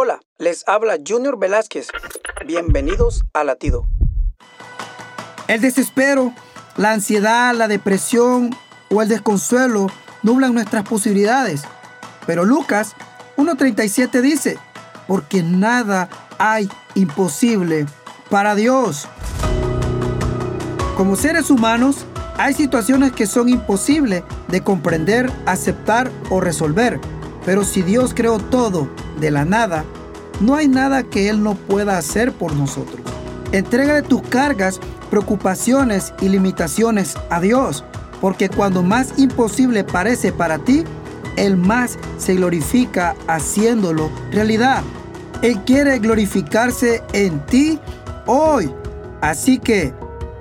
Hola, les habla Junior Velázquez. Bienvenidos a Latido. El desespero, la ansiedad, la depresión o el desconsuelo nublan nuestras posibilidades. Pero Lucas 1.37 dice, porque nada hay imposible para Dios. Como seres humanos, hay situaciones que son imposibles de comprender, aceptar o resolver. Pero si Dios creó todo de la nada, no hay nada que Él no pueda hacer por nosotros. Entrega de tus cargas, preocupaciones y limitaciones a Dios, porque cuando más imposible parece para ti, Él más se glorifica haciéndolo realidad. Él quiere glorificarse en ti hoy. Así que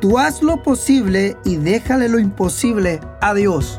tú haz lo posible y déjale lo imposible a Dios.